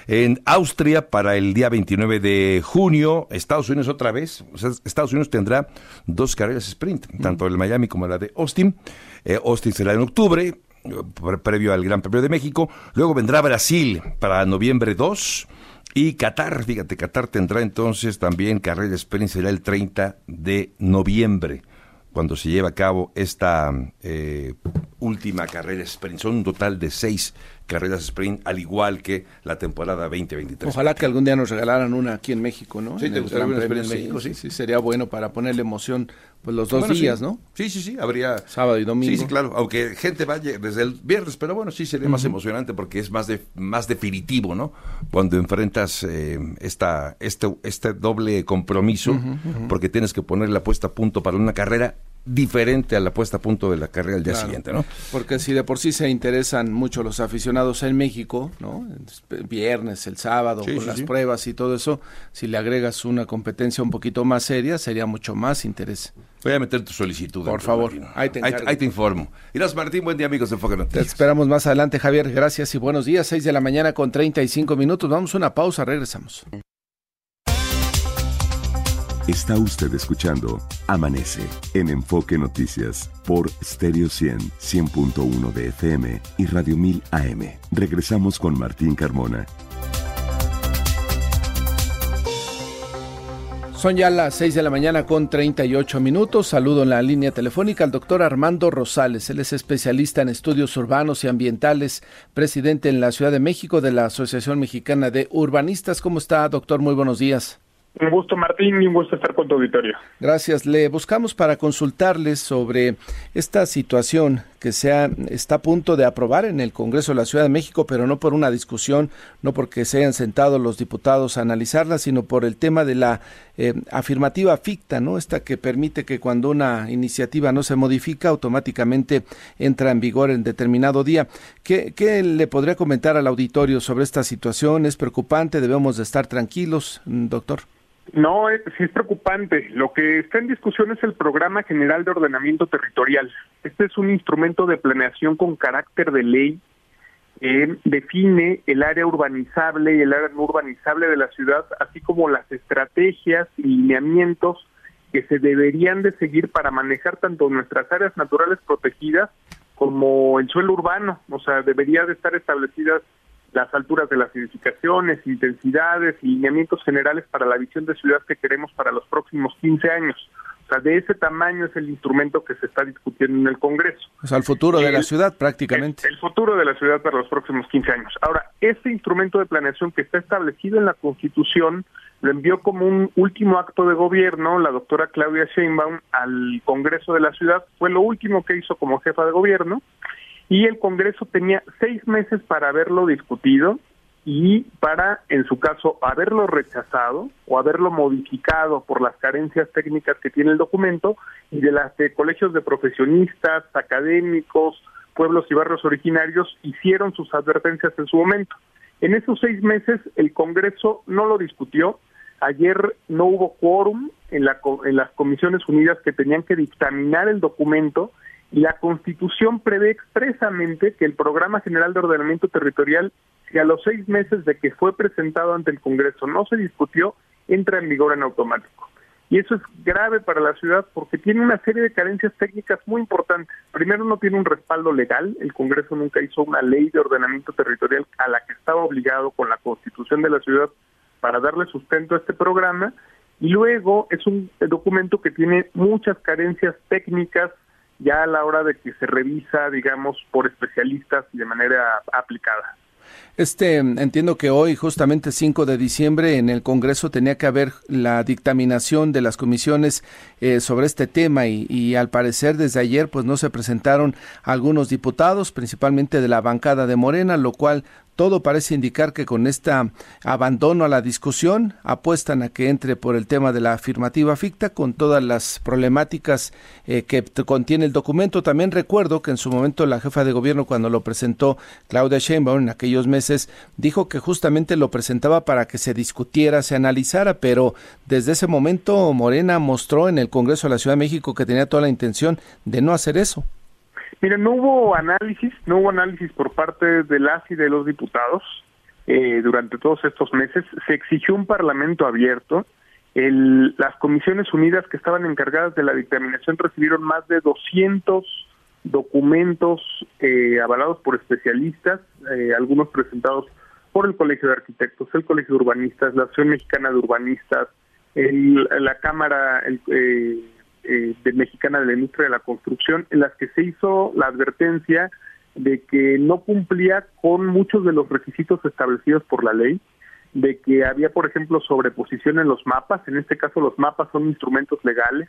Speaker 14: En Austria para el día 29 de junio. Estados Unidos otra vez. Estados Unidos tendrá dos carreras sprint, tanto el Miami como la de Austin. Eh, Austin será en octubre, previo al Gran Premio de México. Luego vendrá Brasil para noviembre 2. Y Qatar, fíjate, Qatar tendrá entonces también carrera sprint, será el 30 de noviembre, cuando se lleva a cabo esta eh, última carrera sprint. Son un total de seis carreras sprint, al igual que la temporada 2023.
Speaker 1: Ojalá que algún día nos regalaran una aquí en México, ¿no?
Speaker 14: Sí, te gustaría una sprint en México,
Speaker 1: sí. sí. sería bueno para ponerle emoción pues los dos días, ¿no?
Speaker 14: Sí, sí, sí, habría...
Speaker 1: Sábado y domingo.
Speaker 14: Sí, sí, claro, aunque gente vaya desde el viernes, pero bueno, sí sería más emocionante porque es más de, más definitivo, ¿no? Cuando enfrentas eh, esta, este, este doble compromiso, porque tienes que poner la puesta a punto para una carrera diferente a la puesta a punto de la carrera el día siguiente, ¿no?
Speaker 1: Porque si de por sí se interesan mucho los aficionados en México, ¿no? El viernes, el sábado, con las pruebas y todo eso, si le agregas una competencia un poquito más seria, sería mucho más interés.
Speaker 14: Voy a meter tu solicitud.
Speaker 1: Por favor,
Speaker 14: ahí te, ahí, te, informo. Gracias, Martín. Buen día, amigos de Enfoque
Speaker 1: Te esperamos más adelante, Javier. Gracias y buenos días. Seis de la mañana con 35 minutos. Vamos a una pausa, regresamos.
Speaker 13: Está usted escuchando Amanece en Enfoque Noticias por Stereo 100, 100.1 de FM y Radio 1000 AM. Regresamos con Martín Carmona.
Speaker 1: Son ya las 6 de la mañana con 38 minutos. Saludo en la línea telefónica al doctor Armando Rosales. Él es especialista en estudios urbanos y ambientales, presidente en la Ciudad de México de la Asociación Mexicana de Urbanistas. ¿Cómo está, doctor? Muy buenos días.
Speaker 15: Un gusto, Martín, y un gusto estar con tu auditorio.
Speaker 1: Gracias. Le buscamos para consultarles sobre esta situación que se está a punto de aprobar en el Congreso de la Ciudad de México, pero no por una discusión, no porque se hayan sentado los diputados a analizarla, sino por el tema de la eh, afirmativa ficta, ¿no? Esta que permite que cuando una iniciativa no se modifica, automáticamente entra en vigor en determinado día. ¿Qué, qué le podría comentar al auditorio sobre esta situación? ¿Es preocupante? ¿Debemos de estar tranquilos, doctor?
Speaker 15: No, sí es preocupante. Lo que está en discusión es el Programa General de Ordenamiento Territorial. Este es un instrumento de planeación con carácter de ley que define el área urbanizable y el área no urbanizable de la ciudad, así como las estrategias y lineamientos que se deberían de seguir para manejar tanto nuestras áreas naturales protegidas como el suelo urbano. O sea, debería de estar establecidas las alturas de las edificaciones, intensidades y lineamientos generales para la visión de ciudad que queremos para los próximos 15 años. O sea, de ese tamaño es el instrumento que se está discutiendo en el Congreso.
Speaker 1: O sea, el futuro de la ciudad prácticamente.
Speaker 15: El, futuro de la ciudad para los próximos 15 años. Ahora, este instrumento de planeación que está establecido en la Constitución lo envió como un último acto de gobierno la doctora Claudia Sheinbaum al Congreso de la ciudad. Fue lo último que hizo como jefa de gobierno y el Congreso tenía seis meses para haberlo discutido y para, en su caso, haberlo rechazado o haberlo modificado por las carencias técnicas que tiene el documento y de las de colegios de profesionistas, académicos, pueblos y barrios originarios hicieron sus advertencias en su momento. En esos seis meses el Congreso no lo discutió. Ayer no hubo quórum en, la, en las comisiones unidas que tenían que dictaminar el documento la Constitución prevé expresamente que el Programa General de Ordenamiento Territorial, si a los seis meses de que fue presentado ante el Congreso no se discutió, entra en vigor en automático. Y eso es grave para la ciudad porque tiene una serie de carencias técnicas muy importantes. Primero, no tiene un respaldo legal. El Congreso nunca hizo una ley de ordenamiento territorial a la que estaba obligado con la Constitución de la ciudad para darle sustento a este programa. Y luego es un documento que tiene muchas carencias técnicas, ya a la hora de que se revisa, digamos, por especialistas de manera aplicada.
Speaker 1: Este, entiendo que hoy, justamente 5 de diciembre, en el Congreso tenía que haber la dictaminación de las comisiones eh, sobre este tema y, y, al parecer desde ayer pues no se presentaron algunos diputados, principalmente de la bancada de Morena, lo cual todo parece indicar que con este abandono a la discusión apuestan a que entre por el tema de la afirmativa ficta con todas las problemáticas eh, que contiene el documento. También recuerdo que en su momento la jefa de gobierno cuando lo presentó Claudia Sheinbaum en aquellos meses dijo que justamente lo presentaba para que se discutiera, se analizara, pero desde ese momento Morena mostró en el Congreso de la Ciudad de México que tenía toda la intención de no hacer eso.
Speaker 15: Mire, no hubo análisis, no hubo análisis por parte de las y de los diputados eh, durante todos estos meses. Se exigió un parlamento abierto. El, las comisiones unidas que estaban encargadas de la dictaminación recibieron más de 200 documentos eh, avalados por especialistas, eh, algunos presentados por el Colegio de Arquitectos, el Colegio de Urbanistas, la Asociación Mexicana de Urbanistas, el, la Cámara, el, eh, eh, de Mexicana de la Industria de la Construcción, en las que se hizo la advertencia de que no cumplía con muchos de los requisitos establecidos por la ley, de que había, por ejemplo, sobreposición en los mapas, en este caso los mapas son instrumentos legales,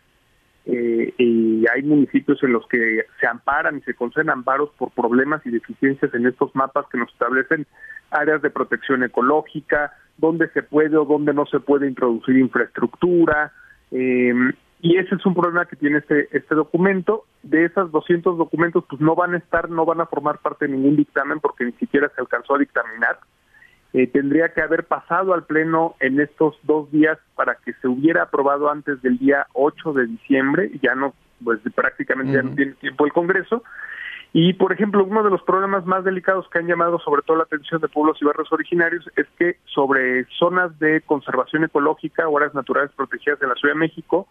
Speaker 15: eh, y hay municipios en los que se amparan y se conceden amparos por problemas y deficiencias en estos mapas que nos establecen áreas de protección ecológica, dónde se puede o dónde no se puede introducir infraestructura, eh, y ese es un problema que tiene este, este documento. De esas 200 documentos, pues no van a estar, no van a formar parte de ningún dictamen porque ni siquiera se alcanzó a dictaminar. Eh, tendría que haber pasado al Pleno en estos dos días para que se hubiera aprobado antes del día 8 de diciembre. Ya no, pues prácticamente ya no tiene tiempo el Congreso. Y, por ejemplo, uno de los problemas más delicados que han llamado sobre todo la atención de pueblos y barrios originarios es que sobre zonas de conservación ecológica o áreas naturales protegidas en la Ciudad de México,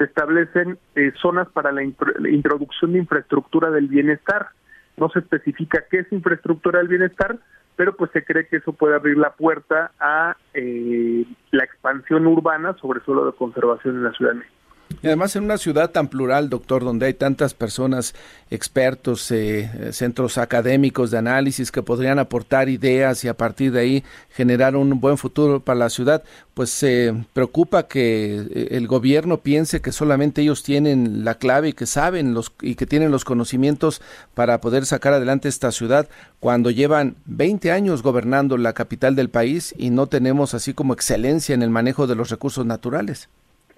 Speaker 15: se establecen eh, zonas para la, introducción de infraestructura del bienestar. No se especifica qué es infraestructura del bienestar, pero pues se cree que eso puede abrir la puerta a eh, la expansión urbana sobre suelo de conservación en la Ciudad de México.
Speaker 1: Y además en una ciudad tan plural, doctor, donde hay tantas personas, expertos, eh, centros académicos de análisis que podrían aportar ideas y a partir de ahí generar un buen futuro para la ciudad, pues se preocupa que eh, el gobierno piense que solamente ellos tienen la clave y que saben los y que tienen los conocimientos para poder sacar adelante esta ciudad cuando llevan 20 años gobernando la capital del país y no tenemos así como excelencia en el manejo de los recursos naturales.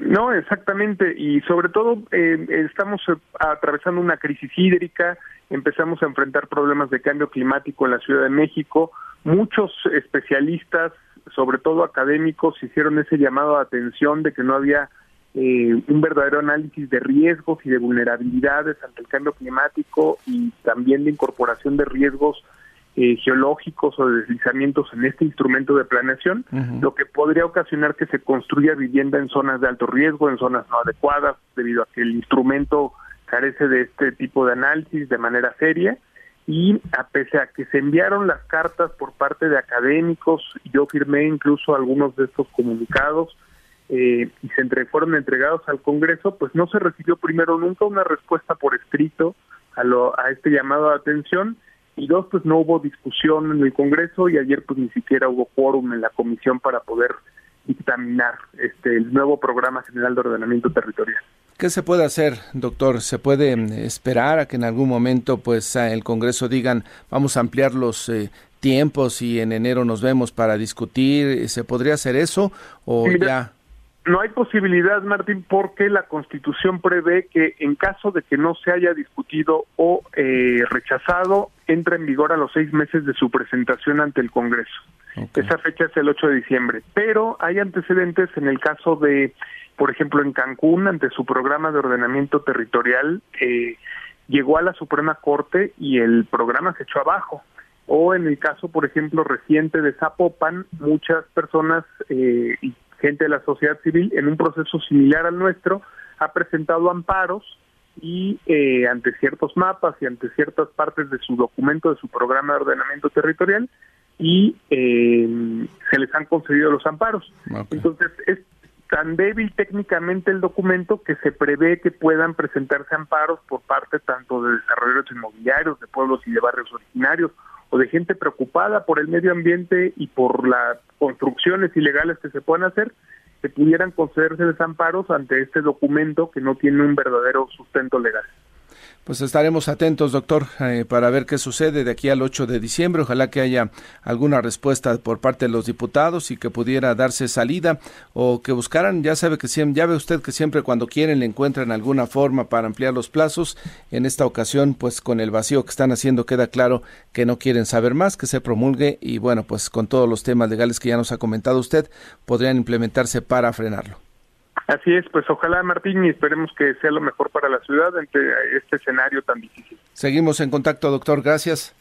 Speaker 15: No, exactamente, y sobre todo eh, estamos eh, atravesando una crisis hídrica, empezamos a enfrentar problemas de cambio climático en la Ciudad de México, muchos especialistas, sobre todo académicos, hicieron ese llamado de atención de que no había eh, un verdadero análisis de riesgos y de vulnerabilidades ante el cambio climático y también de incorporación de riesgos eh, geológicos o de deslizamientos en este instrumento de planeación, lo que podría ocasionar que se construya vivienda en zonas de alto riesgo, en zonas no adecuadas, debido a que el instrumento carece de este tipo de análisis de manera seria. Y a pesar a que se enviaron las cartas por parte de académicos, yo firmé incluso algunos de estos comunicados eh, y se entre, fueron entregados al Congreso, pues no se recibió primero nunca una respuesta por escrito a, lo, a este llamado de atención y dos, pues no hubo discusión en el Congreso y ayer pues ni siquiera hubo quórum en la comisión para poder dictaminar este el nuevo programa general de ordenamiento territorial.
Speaker 1: ¿Qué se puede hacer, doctor? ¿Se puede mm, esperar a que en algún momento pues el Congreso digan vamos a ampliar los eh, tiempos y en enero nos vemos para discutir? ¿Se podría hacer eso o ya?
Speaker 15: No hay posibilidad, Martín, porque la Constitución prevé que en caso de que no se haya discutido o eh, rechazado, entra en vigor a los seis meses de su presentación ante el Congreso. Esa fecha es el 8 de diciembre. Pero hay antecedentes en el caso de, por ejemplo, en Cancún, ante su programa de ordenamiento territorial, eh, llegó a la Suprema Corte y el programa se echó abajo. O en el caso, por ejemplo, reciente de Zapopan, muchas personas eh, gente de la sociedad civil en un proceso similar al nuestro ha presentado amparos y eh, ante ciertos mapas y ante ciertas partes de su documento, de su programa de ordenamiento territorial, y eh, se les han concedido los amparos. Entonces, es tan débil técnicamente el documento que se prevé que puedan presentarse amparos por parte tanto de desarrolladores inmobiliarios, de pueblos y de barrios originarios, o de gente preocupada por el medio ambiente y por las construcciones ilegales que se puedan hacer, que pudieran concederse desamparos ante este documento que no tiene un verdadero sustento legal.
Speaker 1: Pues estaremos atentos, doctor, eh, para ver qué sucede de aquí al 8 de diciembre. Ojalá que haya alguna respuesta por parte de los diputados y que pudiera darse salida o que buscaran, ya sabe que siempre, ya ve usted que siempre cuando quieren le encuentran alguna forma para ampliar los plazos. En esta ocasión, pues con el vacío que están haciendo queda claro que no quieren saber más, que se promulgue y bueno, pues con todos los temas legales que ya nos ha comentado usted, podrían implementarse para frenarlo.
Speaker 15: Así es, pues ojalá Martín y esperemos que sea lo mejor para la ciudad ante este escenario tan difícil.
Speaker 1: Seguimos en contacto, doctor. Gracias.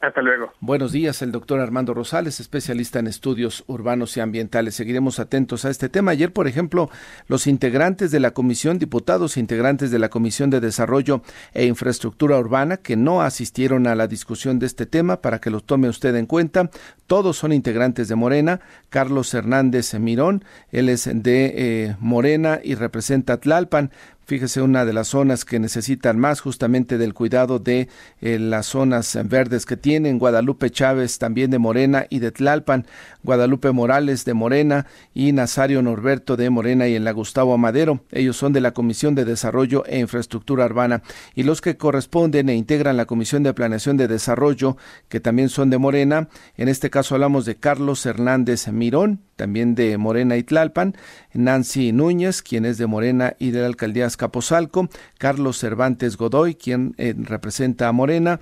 Speaker 15: Hasta luego.
Speaker 1: Buenos días, el doctor Armando Rosales, especialista en estudios urbanos y ambientales. Seguiremos atentos a este tema. Ayer, por ejemplo, los integrantes de la comisión, diputados integrantes de la Comisión de Desarrollo e Infraestructura Urbana, que no asistieron a la discusión de este tema, para que lo tome usted en cuenta, todos son integrantes de Morena. Carlos Hernández Mirón, él es de eh, Morena y representa Tlalpan. Fíjese, una de las zonas que necesitan más justamente del cuidado de eh, las zonas verdes que tienen, Guadalupe Chávez también de Morena y de Tlalpan, Guadalupe Morales de Morena y Nazario Norberto de Morena y en la Gustavo Amadero. Ellos son de la Comisión de Desarrollo e Infraestructura Urbana y los que corresponden e integran la Comisión de Planeación de Desarrollo, que también son de Morena. En este caso hablamos de Carlos Hernández Mirón, también de Morena y Tlalpan, Nancy Núñez, quien es de Morena y de la alcaldía Azcapotzalco, Carlos Cervantes Godoy, quien eh, representa a Morena,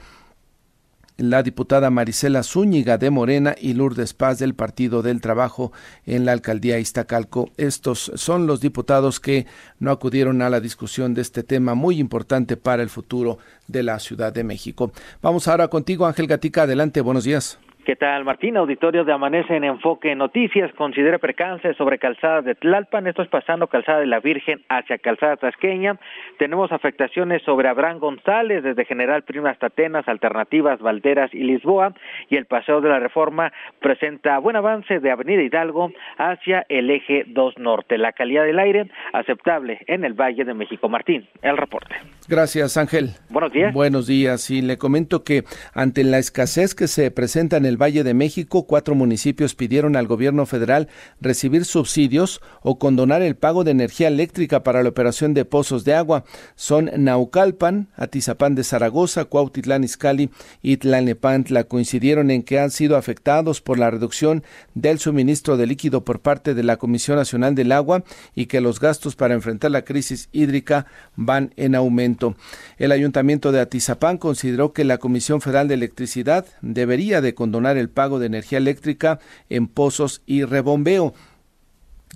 Speaker 1: la diputada Marisela Zúñiga de Morena y Lourdes Paz del Partido del Trabajo en la alcaldía Iztacalco. Estos son los diputados que no acudieron a la discusión de este tema muy importante para el futuro de la Ciudad de México. Vamos ahora contigo, Ángel Gatica. Adelante, buenos días.
Speaker 16: ¿Qué tal, Martín? Auditorio de Amanece en Enfoque Noticias. Considera percance sobre calzada de Tlalpan. Esto es pasando calzada de la Virgen hacia calzada Tasqueña. Tenemos afectaciones sobre Abraham González, desde General Prima hasta Atenas, Alternativas, Valderas y Lisboa. Y el Paseo de la Reforma presenta buen avance de Avenida Hidalgo hacia el eje 2 Norte. La calidad del aire aceptable en el Valle de México. Martín, el reporte.
Speaker 1: Gracias, Ángel.
Speaker 16: Buenos días.
Speaker 1: Buenos días. Y le comento que ante la escasez que se presenta en el Valle de México, cuatro municipios pidieron al gobierno federal recibir subsidios o condonar el pago de energía eléctrica para la operación de pozos de agua. Son Naucalpan, Atizapán de Zaragoza, Cuautitlán Izcalli y Tlalnepantla. Coincidieron en que han sido afectados por la reducción del suministro de líquido por parte de la Comisión Nacional del Agua y que los gastos para enfrentar la crisis hídrica van en aumento. El ayuntamiento de Atizapán consideró que la Comisión Federal de Electricidad debería de condonar el pago de energía eléctrica en pozos y rebombeo.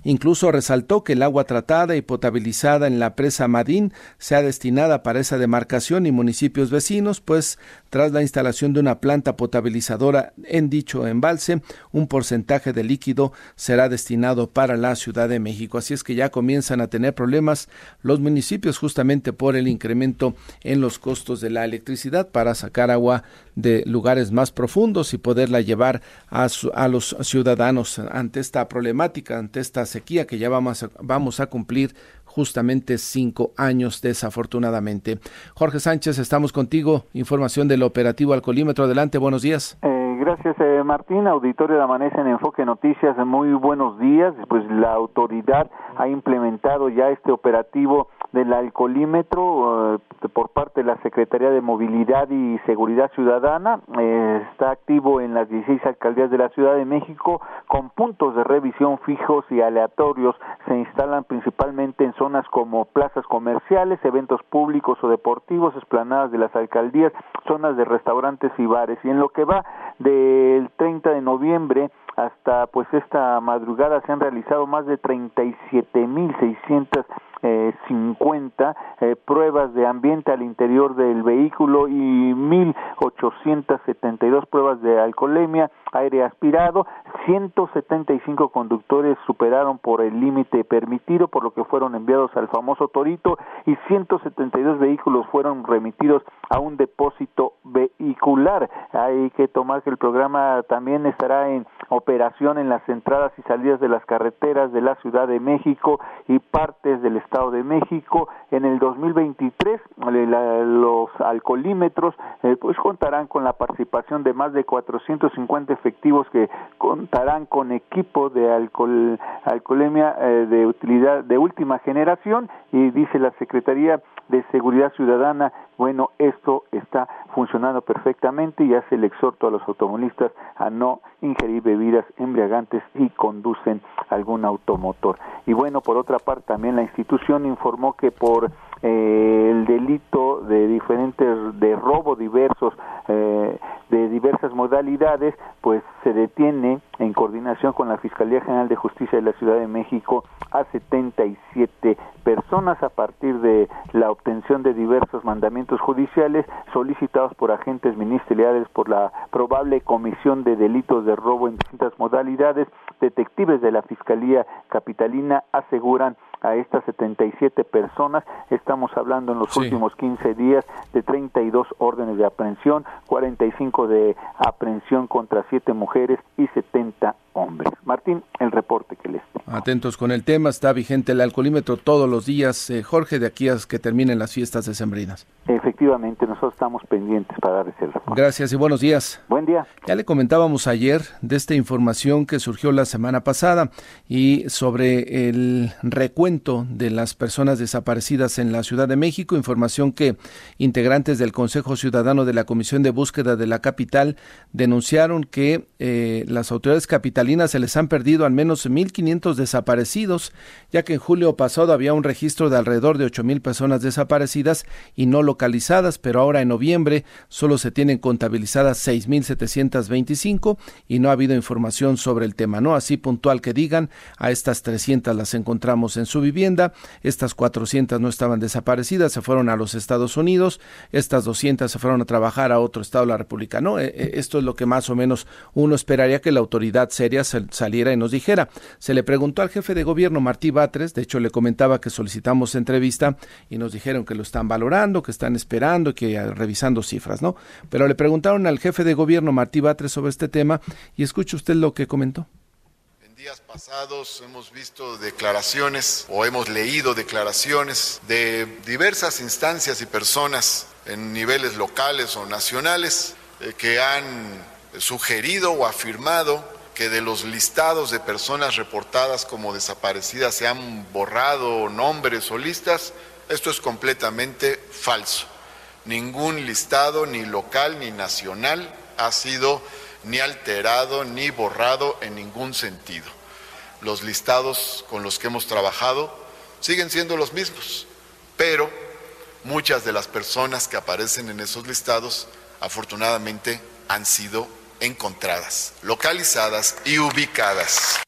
Speaker 1: Incluso resaltó que el agua tratada y potabilizada en la presa Madín sea destinada para esa demarcación y municipios vecinos, pues tras la instalación de una planta potabilizadora en dicho embalse, un porcentaje de líquido será destinado para la Ciudad de México. Así es que ya comienzan a tener problemas los municipios justamente por el incremento en los costos de la electricidad para sacar agua de lugares más profundos y poderla llevar a, a los ciudadanos ante esta problemática, ante esta sequía que ya vamos a, vamos a cumplir justamente cinco años desafortunadamente. Jorge Sánchez, estamos contigo. Información del operativo Alcolímetro. Adelante, buenos días.
Speaker 17: Eh, gracias, eh, Martín. Auditorio de Amanece en Enfoque Noticias. Muy buenos días. Pues la autoridad ha implementado ya este operativo del alcoholímetro eh, por parte de la Secretaría de Movilidad y Seguridad Ciudadana. Eh, está activo en las 16 alcaldías de la Ciudad de México con puntos de revisión fijos y aleatorios. Se instalan principalmente en zonas como plazas comerciales, eventos públicos o deportivos, esplanadas de las alcaldías, zonas de restaurantes y bares. Y en lo que va del 30 de noviembre hasta pues esta madrugada se han realizado más de 37.600 eh, 50 eh, pruebas de ambiente al interior del vehículo y 1.872 pruebas de alcoholemia, aire aspirado. 175 conductores superaron por el límite permitido, por lo que fueron enviados al famoso Torito y 172 vehículos fueron remitidos a un depósito vehicular. Hay que tomar que el programa también estará en operación en las entradas y salidas de las carreteras de la Ciudad de México y partes del Estado de México. En el 2023 los alcoholímetros eh, pues contarán con la participación de más de 450 efectivos que contarán con equipo de alcohol, alcoholemia eh, de utilidad de última generación y dice la Secretaría de Seguridad Ciudadana, bueno, esto está funcionando perfectamente y hace el exhorto a los automovilistas a no ingerir bebidas embriagantes y conducen algún automotor. Y bueno, por otra parte, también la institución informó que por eh, el delito de diferentes de robo diversos eh, de diversas modalidades pues se detiene en coordinación con la Fiscalía General de Justicia de la Ciudad de México a 77 personas a partir de la obtención de diversos mandamientos judiciales solicitados por agentes ministeriales por la probable comisión de delitos de robo en distintas modalidades. Detectives de la Fiscalía Capitalina aseguran a estas 77 personas. Estamos hablando en los últimos 15 días de 32 órdenes de aprehensión, 45 de aprehensión contra 7 mujeres y 70 hombres. Martín, el reporte que les tengo.
Speaker 1: Atentos con el tema, está vigente el alcoholímetro todos los días, eh, Jorge, de aquí a que terminen las fiestas decembrinas.
Speaker 17: Efectivamente, nosotros estamos pendientes para dar ese
Speaker 1: Gracias y buenos días.
Speaker 17: Buen día.
Speaker 1: Ya le comentábamos ayer de esta información que surgió la semana pasada y sobre el recuento de las personas desaparecidas en la Ciudad de México, información que integrantes del Consejo Ciudadano de la Comisión de Búsqueda de la Capital denunciaron que eh, las autoridades se les han perdido al menos 1.500 desaparecidos, ya que en julio pasado había un registro de alrededor de 8.000 personas desaparecidas y no localizadas, pero ahora en noviembre solo se tienen contabilizadas 6.725 y no ha habido información sobre el tema, ¿no? Así puntual que digan, a estas 300 las encontramos en su vivienda, estas 400 no estaban desaparecidas, se fueron a los Estados Unidos, estas 200 se fueron a trabajar a otro estado de la República, ¿no? E, e, esto es lo que más o menos uno esperaría que la autoridad seria saliera y nos dijera. Se le preguntó al jefe de gobierno Martí Batres, de hecho le comentaba que solicitamos entrevista y nos dijeron que lo están valorando, que están esperando, que ah, revisando cifras, ¿no? Pero le preguntaron al jefe de gobierno Martí Batres sobre este tema y escuche usted lo que comentó
Speaker 18: En días pasados hemos visto declaraciones o hemos leído declaraciones de diversas instancias y personas en niveles locales o nacionales eh, que han sugerido o afirmado que de los listados de personas reportadas como desaparecidas se han borrado nombres o listas, esto es completamente falso. Ningún listado, ni local ni nacional, ha sido ni alterado ni borrado en ningún sentido. Los listados con los que hemos trabajado siguen siendo los mismos, pero muchas de las personas que aparecen en esos listados afortunadamente han sido encontradas, localizadas y ubicadas.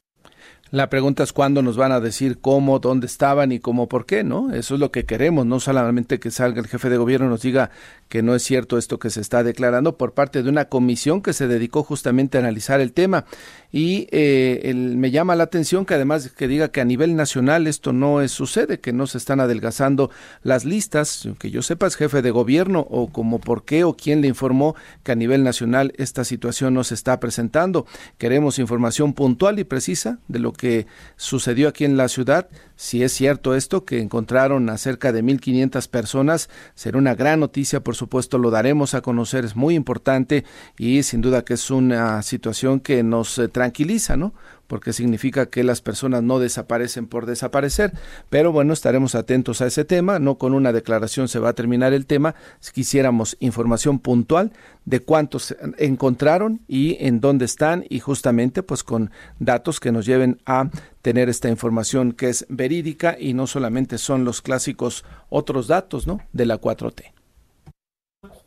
Speaker 1: La pregunta es cuándo nos van a decir cómo, dónde estaban y cómo, por qué, ¿no? Eso es lo que queremos, no solamente que salga el jefe de gobierno y nos diga que no es cierto esto que se está declarando por parte de una comisión que se dedicó justamente a analizar el tema. Y eh, me llama la atención que además que diga que a nivel nacional esto no es, sucede, que no se están adelgazando las listas, que yo sepa es jefe de gobierno o como por qué o quién le informó que a nivel nacional esta situación no se está presentando. Queremos información puntual y precisa de lo que sucedió aquí en la ciudad si es cierto esto, que encontraron a cerca de 1.500 personas, será una gran noticia, por supuesto, lo daremos a conocer, es muy importante y sin duda que es una situación que nos eh, tranquiliza, ¿no? porque significa que las personas no desaparecen por desaparecer. Pero bueno, estaremos atentos a ese tema. No con una declaración se va a terminar el tema. Si quisiéramos información puntual de cuántos encontraron y en dónde están y justamente pues con datos que nos lleven a tener esta información que es verídica y no solamente son los clásicos otros datos, ¿no? De la 4T.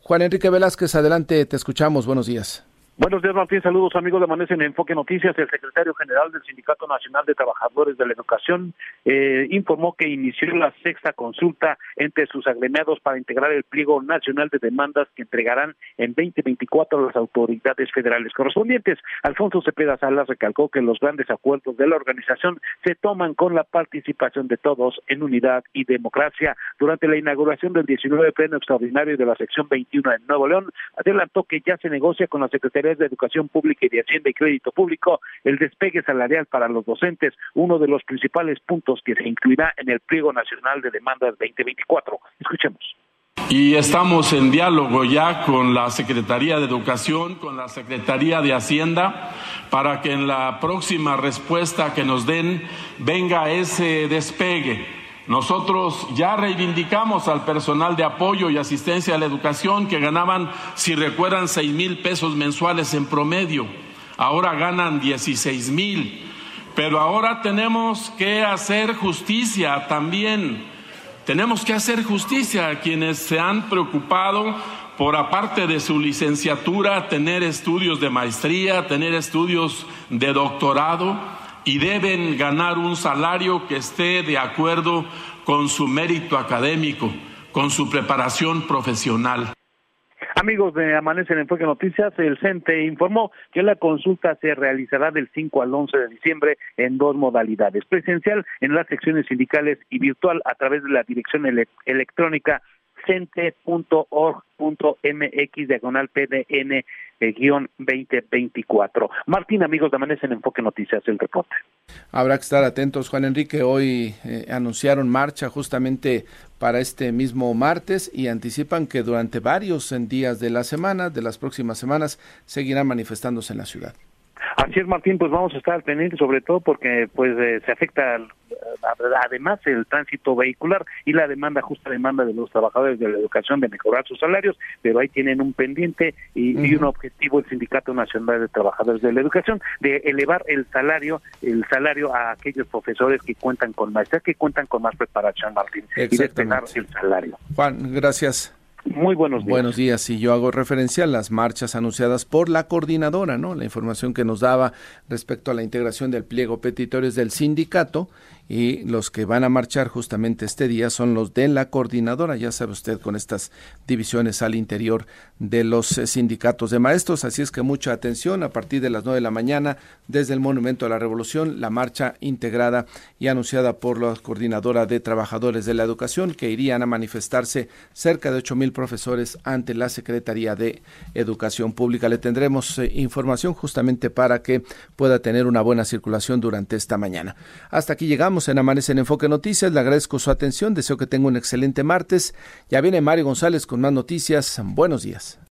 Speaker 1: Juan Enrique Velázquez, adelante, te escuchamos. Buenos días.
Speaker 10: Buenos días, Martín. Saludos, amigos de Amanece en Enfoque Noticias. El secretario general del Sindicato Nacional de Trabajadores de la Educación eh, informó que inició la sexta consulta entre sus agremiados para integrar el pliego nacional de demandas que entregarán en 2024 las autoridades federales correspondientes. Alfonso Cepeda Salas recalcó que los grandes acuerdos de la organización se toman con la participación de todos en unidad y democracia. Durante la inauguración del 19 Pleno Extraordinario de la sección 21 en Nuevo León, adelantó que ya se negocia con la Secretaría de Educación Pública y de Hacienda y Crédito Público el despegue salarial para los docentes, uno de los principales puntos que se incluirá en el pliego nacional de demandas 2024. Escuchemos.
Speaker 19: Y estamos en diálogo ya con la Secretaría de Educación, con la Secretaría de Hacienda, para que en la próxima respuesta que nos den venga ese despegue nosotros ya reivindicamos al personal de apoyo y asistencia a la educación que ganaban, si recuerdan, seis mil pesos mensuales en promedio. Ahora ganan dieciséis mil. Pero ahora tenemos que hacer justicia también. Tenemos que hacer justicia a quienes se han preocupado por, aparte de su licenciatura, tener estudios de maestría, tener estudios de doctorado y deben ganar un salario que esté de acuerdo con su mérito académico, con su preparación profesional.
Speaker 10: Amigos de Amanece en Noticias, el CENTE informó que la consulta se realizará del 5 al 11 de diciembre en dos modalidades, presencial en las secciones sindicales y virtual a través de la dirección electrónica cente.org.mx diagonal PDN guion 2024. Martín, amigos de Amanece en Enfoque Noticias, el reporte.
Speaker 1: Habrá que estar atentos, Juan Enrique. Hoy eh, anunciaron marcha justamente para este mismo martes y anticipan que durante varios días de la semana, de las próximas semanas, seguirán manifestándose en la ciudad.
Speaker 10: Así es, Martín, pues vamos a estar pendientes sobre todo porque pues eh, se afecta además el tránsito vehicular y la demanda, justa demanda de los trabajadores de la educación de mejorar sus salarios, pero ahí tienen un pendiente y, un objetivo el Sindicato Nacional de Trabajadores de la Educación de elevar el salario, el salario a aquellos profesores que cuentan con maestría, que cuentan con más preparación, Martín, y despegar el salario.
Speaker 1: Juan, gracias.
Speaker 10: Muy buenos días.
Speaker 1: Buenos días. Y yo hago referencia a las marchas anunciadas por la coordinadora, ¿no? La información que nos daba respecto a la integración del pliego petitorio del sindicato y los que van a marchar justamente este día son los de la coordinadora, ya sabe usted, con estas divisiones al interior de los eh, sindicatos de maestros. Así es que mucha atención a partir de las nueve de la mañana desde el Monumento a la Revolución, la marcha integrada y anunciada por la coordinadora de trabajadores de la educación que irían a manifestarse cerca de ocho mil profesores ante la Secretaría de Educación Pública. Le tendremos eh, información justamente para que pueda tener una buena circulación durante esta mañana. Hasta aquí llegamos en Amanece en Enfoque Noticias. Le agradezco su atención. Deseo que tenga un excelente martes. Ya viene Mario González con más noticias. Buenos días.